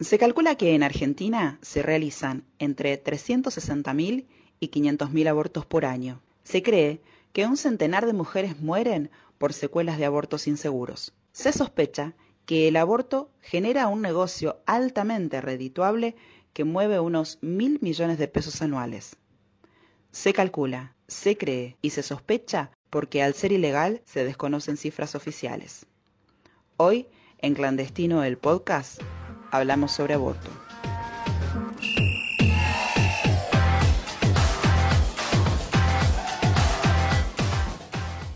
Se calcula que en Argentina se realizan entre 360.000 y 500.000 abortos por año. Se cree que un centenar de mujeres mueren por secuelas de abortos inseguros. Se sospecha que el aborto genera un negocio altamente redituable que mueve unos mil millones de pesos anuales. Se calcula, se cree y se sospecha porque al ser ilegal se desconocen cifras oficiales. Hoy, en Clandestino el Podcast, hablamos sobre aborto.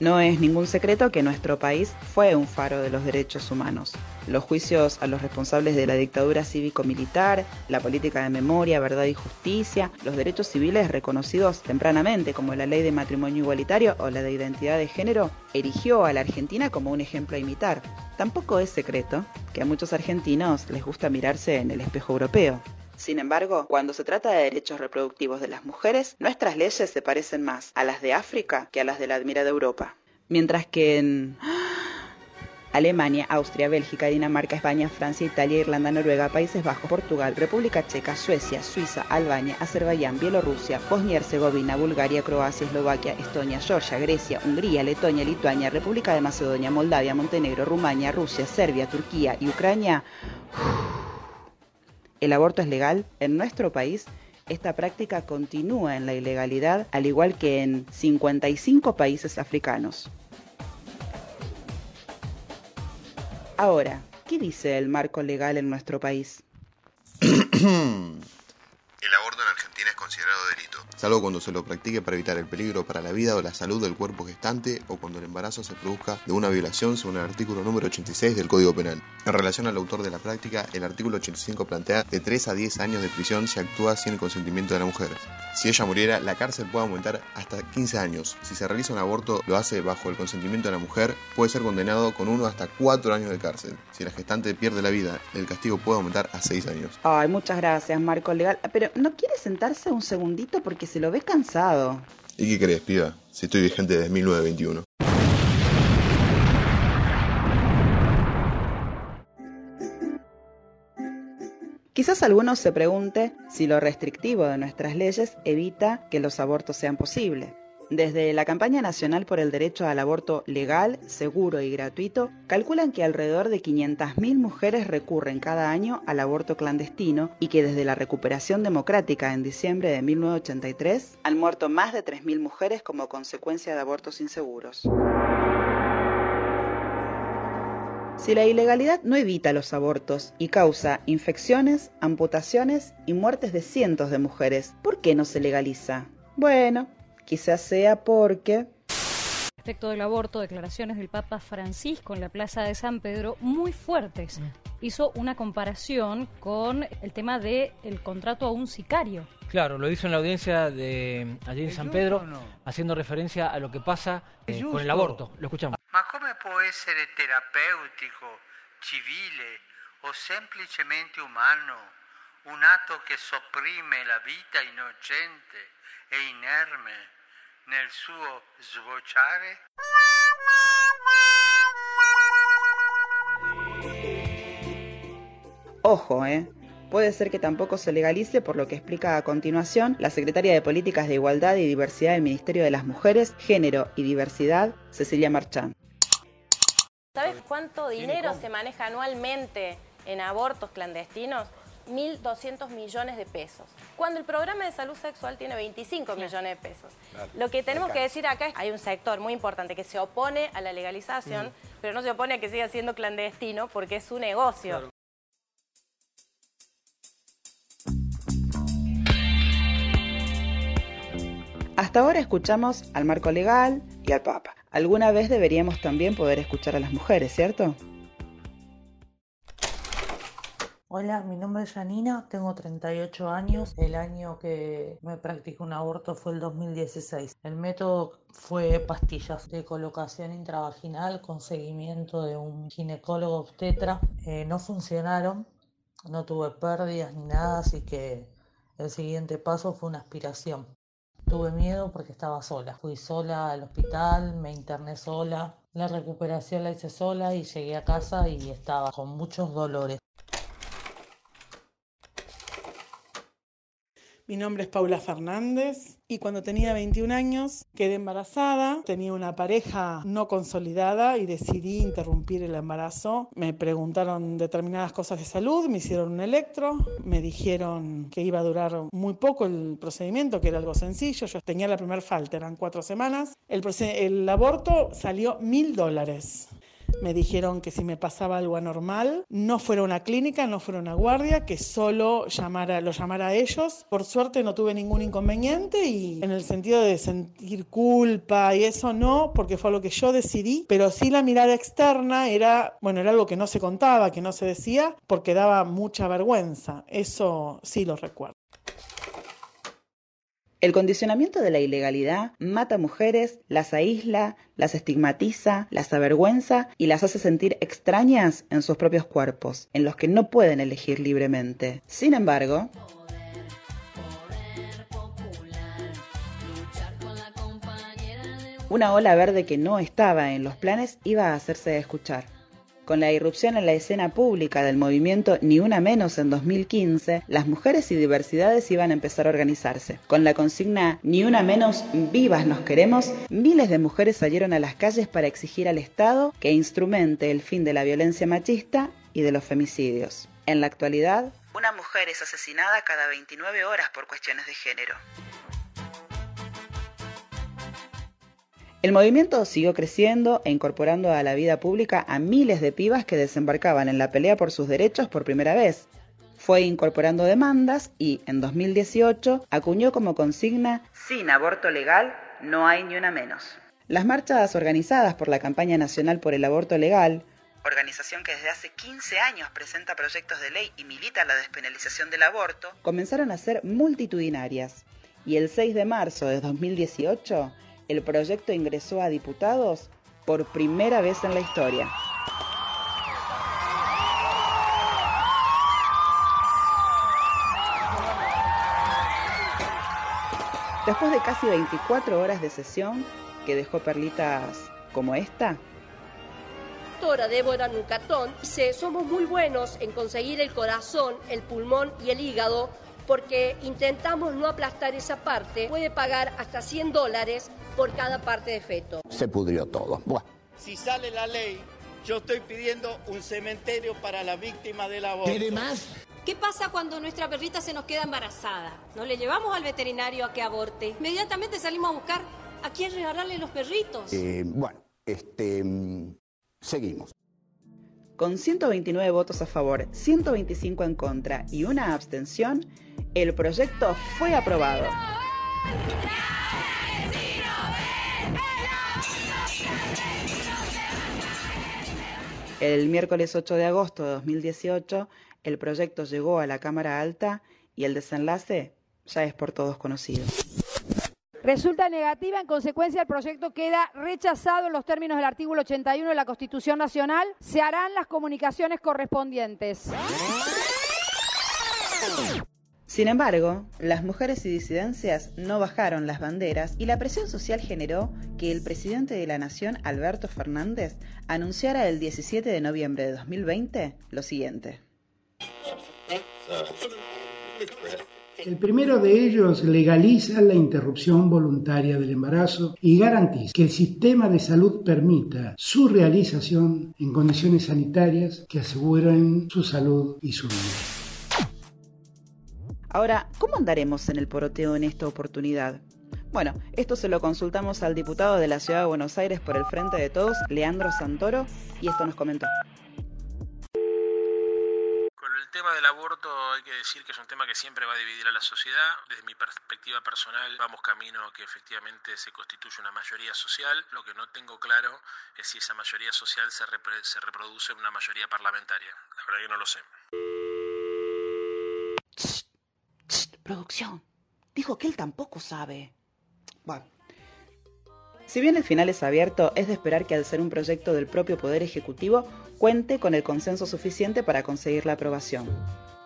No es ningún secreto que nuestro país fue un faro de los derechos humanos. Los juicios a los responsables de la dictadura cívico-militar, la política de memoria, verdad y justicia, los derechos civiles reconocidos tempranamente como la ley de matrimonio igualitario o la de identidad de género, erigió a la Argentina como un ejemplo a imitar. Tampoco es secreto que a muchos argentinos les gusta mirarse en el espejo europeo. Sin embargo, cuando se trata de derechos reproductivos de las mujeres, nuestras leyes se parecen más a las de África que a las de la admirada Europa. Mientras que en Alemania, Austria, Bélgica, Dinamarca, España, Francia, Italia, Irlanda, Noruega, Países Bajos, Portugal, República Checa, Suecia, Suiza, Albania, Azerbaiyán, Bielorrusia, Bosnia Herzegovina, Bulgaria, Croacia, Eslovaquia, Estonia, Georgia, Grecia, Hungría, Letonia, Lituania, República de Macedonia, Moldavia, Montenegro, Rumania, Rusia, Serbia, Turquía y Ucrania. El aborto es legal en nuestro país. Esta práctica continúa en la ilegalidad, al igual que en 55 países africanos. Ahora, ¿qué dice el marco legal en nuestro país? El aborto en Argentina es considerado delito, salvo cuando se lo practique para evitar el peligro para la vida o la salud del cuerpo gestante o cuando el embarazo se produzca de una violación según el artículo número 86 del Código Penal. En relación al autor de la práctica, el artículo 85 plantea de 3 a 10 años de prisión si actúa sin el consentimiento de la mujer. Si ella muriera, la cárcel puede aumentar hasta 15 años. Si se realiza un aborto, lo hace bajo el consentimiento de la mujer, puede ser condenado con uno hasta 4 años de cárcel. Si la gestante pierde la vida, el castigo puede aumentar a 6 años. Ay, muchas gracias, Marco Legal. Pero ¿no quiere sentarse un segundito porque se lo ve cansado? ¿Y qué crees, piba? Si estoy vigente desde 1921. Quizás alguno se pregunte si lo restrictivo de nuestras leyes evita que los abortos sean posibles. Desde la campaña nacional por el derecho al aborto legal, seguro y gratuito, calculan que alrededor de 500.000 mujeres recurren cada año al aborto clandestino y que desde la recuperación democrática en diciembre de 1983 han muerto más de 3.000 mujeres como consecuencia de abortos inseguros. Si la ilegalidad no evita los abortos y causa infecciones, amputaciones y muertes de cientos de mujeres, ¿por qué no se legaliza? Bueno, quizás sea porque... Respecto del aborto, declaraciones del Papa Francisco en la Plaza de San Pedro muy fuertes. Hizo una comparación con el tema del el contrato a un sicario. Claro, lo hizo en la audiencia de allí en San Pedro, haciendo referencia a lo que pasa eh, con el aborto. Lo escuchamos. Ma come può essere terapeutico, civile o semplicemente umano un atto che sopprime la vita innocente e inerme nel suo sbocciare? Ojo, ¿eh? Puede ser que tampoco se legalice por lo que explica a continuación la secretaria de Políticas de Igualdad y Diversidad del Ministerio de las Mujeres, Género y Diversidad, Cecilia Marchán. ¿Sabes cuánto dinero se maneja anualmente en abortos clandestinos? 1.200 millones de pesos. Cuando el programa de salud sexual tiene 25 millones de pesos. Lo que tenemos que decir acá es que hay un sector muy importante que se opone a la legalización, pero no se opone a que siga siendo clandestino porque es su negocio. Hasta ahora escuchamos al marco legal y al Papa. Alguna vez deberíamos también poder escuchar a las mujeres, ¿cierto? Hola, mi nombre es Janina, tengo 38 años. El año que me practicé un aborto fue el 2016. El método fue pastillas de colocación intravaginal con seguimiento de un ginecólogo obstetra. Eh, no funcionaron, no tuve pérdidas ni nada, así que el siguiente paso fue una aspiración. Tuve miedo porque estaba sola. Fui sola al hospital, me interné sola. La recuperación la hice sola y llegué a casa y estaba con muchos dolores. Mi nombre es Paula Fernández y cuando tenía 21 años quedé embarazada, tenía una pareja no consolidada y decidí interrumpir el embarazo. Me preguntaron determinadas cosas de salud, me hicieron un electro, me dijeron que iba a durar muy poco el procedimiento, que era algo sencillo. Yo tenía la primera falta, eran cuatro semanas. El, el aborto salió mil dólares. Me dijeron que si me pasaba algo anormal, no fuera una clínica, no fuera una guardia, que solo llamara, lo llamara a ellos. Por suerte no tuve ningún inconveniente y en el sentido de sentir culpa y eso no, porque fue lo que yo decidí, pero sí la mirada externa era, bueno, era algo que no se contaba, que no se decía, porque daba mucha vergüenza. Eso sí lo recuerdo. El condicionamiento de la ilegalidad mata mujeres, las aísla, las estigmatiza, las avergüenza y las hace sentir extrañas en sus propios cuerpos, en los que no pueden elegir libremente. Sin embargo, una ola verde que no estaba en los planes iba a hacerse escuchar. Con la irrupción en la escena pública del movimiento Ni Una Menos en 2015, las mujeres y diversidades iban a empezar a organizarse. Con la consigna Ni Una Menos, vivas nos queremos, miles de mujeres salieron a las calles para exigir al Estado que instrumente el fin de la violencia machista y de los femicidios. En la actualidad, una mujer es asesinada cada 29 horas por cuestiones de género. El movimiento siguió creciendo e incorporando a la vida pública a miles de pibas que desembarcaban en la pelea por sus derechos por primera vez. Fue incorporando demandas y, en 2018, acuñó como consigna Sin aborto legal no hay ni una menos. Las marchas organizadas por la Campaña Nacional por el Aborto Legal, organización que desde hace 15 años presenta proyectos de ley y milita la despenalización del aborto, comenzaron a ser multitudinarias. Y el 6 de marzo de 2018, el proyecto ingresó a diputados por primera vez en la historia. Después de casi 24 horas de sesión, que dejó perlitas como esta, doctora Débora Nucatón dice, somos muy buenos en conseguir el corazón, el pulmón y el hígado porque intentamos no aplastar esa parte. Puede pagar hasta 100 dólares por cada parte de feto. Se pudrió todo. Si sale la ley, yo estoy pidiendo un cementerio para la víctima del aborto. ¿Quiere más? ¿Qué pasa cuando nuestra perrita se nos queda embarazada? ¿No le llevamos al veterinario a que aborte? Inmediatamente salimos a buscar a quién regalarle los perritos. Eh, bueno, este, mm, seguimos. Con 129 votos a favor, 125 en contra y una abstención, el proyecto fue aprobado. El miércoles 8 de agosto de 2018, el proyecto llegó a la Cámara Alta y el desenlace ya es por todos conocido. Resulta negativa, en consecuencia el proyecto queda rechazado en los términos del artículo 81 de la Constitución Nacional. Se harán las comunicaciones correspondientes. Sin embargo, las mujeres y disidencias no bajaron las banderas y la presión social generó que el presidente de la Nación, Alberto Fernández, anunciara el 17 de noviembre de 2020 lo siguiente. El primero de ellos legaliza la interrupción voluntaria del embarazo y garantiza que el sistema de salud permita su realización en condiciones sanitarias que aseguren su salud y su vida. Ahora, ¿cómo andaremos en el poroteo en esta oportunidad? Bueno, esto se lo consultamos al diputado de la Ciudad de Buenos Aires por el Frente de Todos, Leandro Santoro, y esto nos comentó. Con el tema del aborto hay que decir que es un tema que siempre va a dividir a la sociedad. Desde mi perspectiva personal vamos camino a que efectivamente se constituya una mayoría social. Lo que no tengo claro es si esa mayoría social se, se reproduce en una mayoría parlamentaria. La verdad que no lo sé. Producción. Dijo que él tampoco sabe. Bueno. Si bien el final es abierto, es de esperar que al ser un proyecto del propio Poder Ejecutivo cuente con el consenso suficiente para conseguir la aprobación.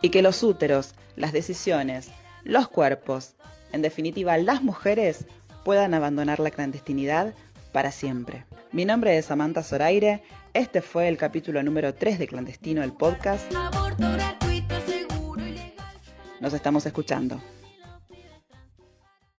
Y que los úteros, las decisiones, los cuerpos, en definitiva las mujeres, puedan abandonar la clandestinidad para siempre. Mi nombre es Samantha Zoraire, este fue el capítulo número 3 de Clandestino, el podcast. Nos estamos escuchando.